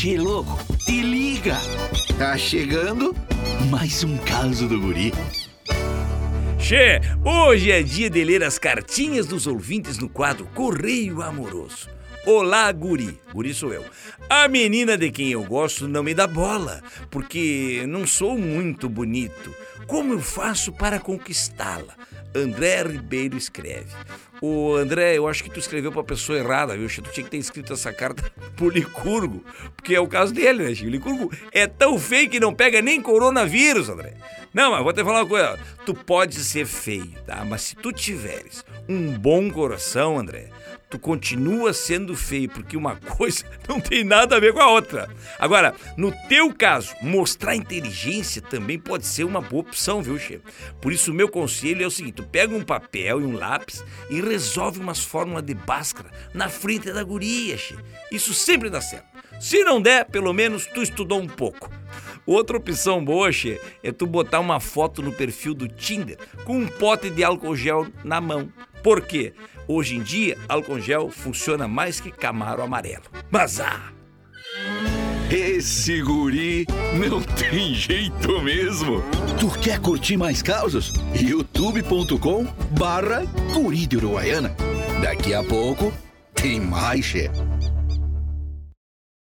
Che, louco, te liga! Tá chegando mais um caso do guri. Che, hoje é dia de ler as cartinhas dos ouvintes no quadro Correio Amoroso. Olá, guri. Guri sou eu. A menina de quem eu gosto não me dá bola, porque não sou muito bonito. Como eu faço para conquistá-la? André Ribeiro escreve. O André, eu acho que tu escreveu pra pessoa errada, viu? Tu tinha que ter escrito essa carta pro Licurgo, porque é o caso dele, né, Chico? Licurgo é tão feio que não pega nem coronavírus, André. Não, mas vou te falar uma coisa. Tu pode ser feio, tá? Mas se tu tiveres um bom coração, André, tu continua sendo feio, porque uma coisa não tem nada a ver com a outra. Agora, no teu caso, mostrar inteligência também pode ser uma boa opção, viu, Che? Por isso, o meu conselho é o seguinte: tu pega um papel e um lápis e resolve umas fórmulas de Bhaskara na frente da guria, Che. Isso sempre dá certo. Se não der, pelo menos tu estudou um pouco. Outra opção boa, che, é tu botar uma foto no perfil do Tinder com um pote de álcool gel na mão. Por quê? Hoje em dia, álcool gel funciona mais que camaro amarelo. Mas ah! Esse guri não tem jeito mesmo. Tu quer curtir mais causas? youtube.com barra guri de Uruguaiana. Daqui a pouco tem mais, chefe.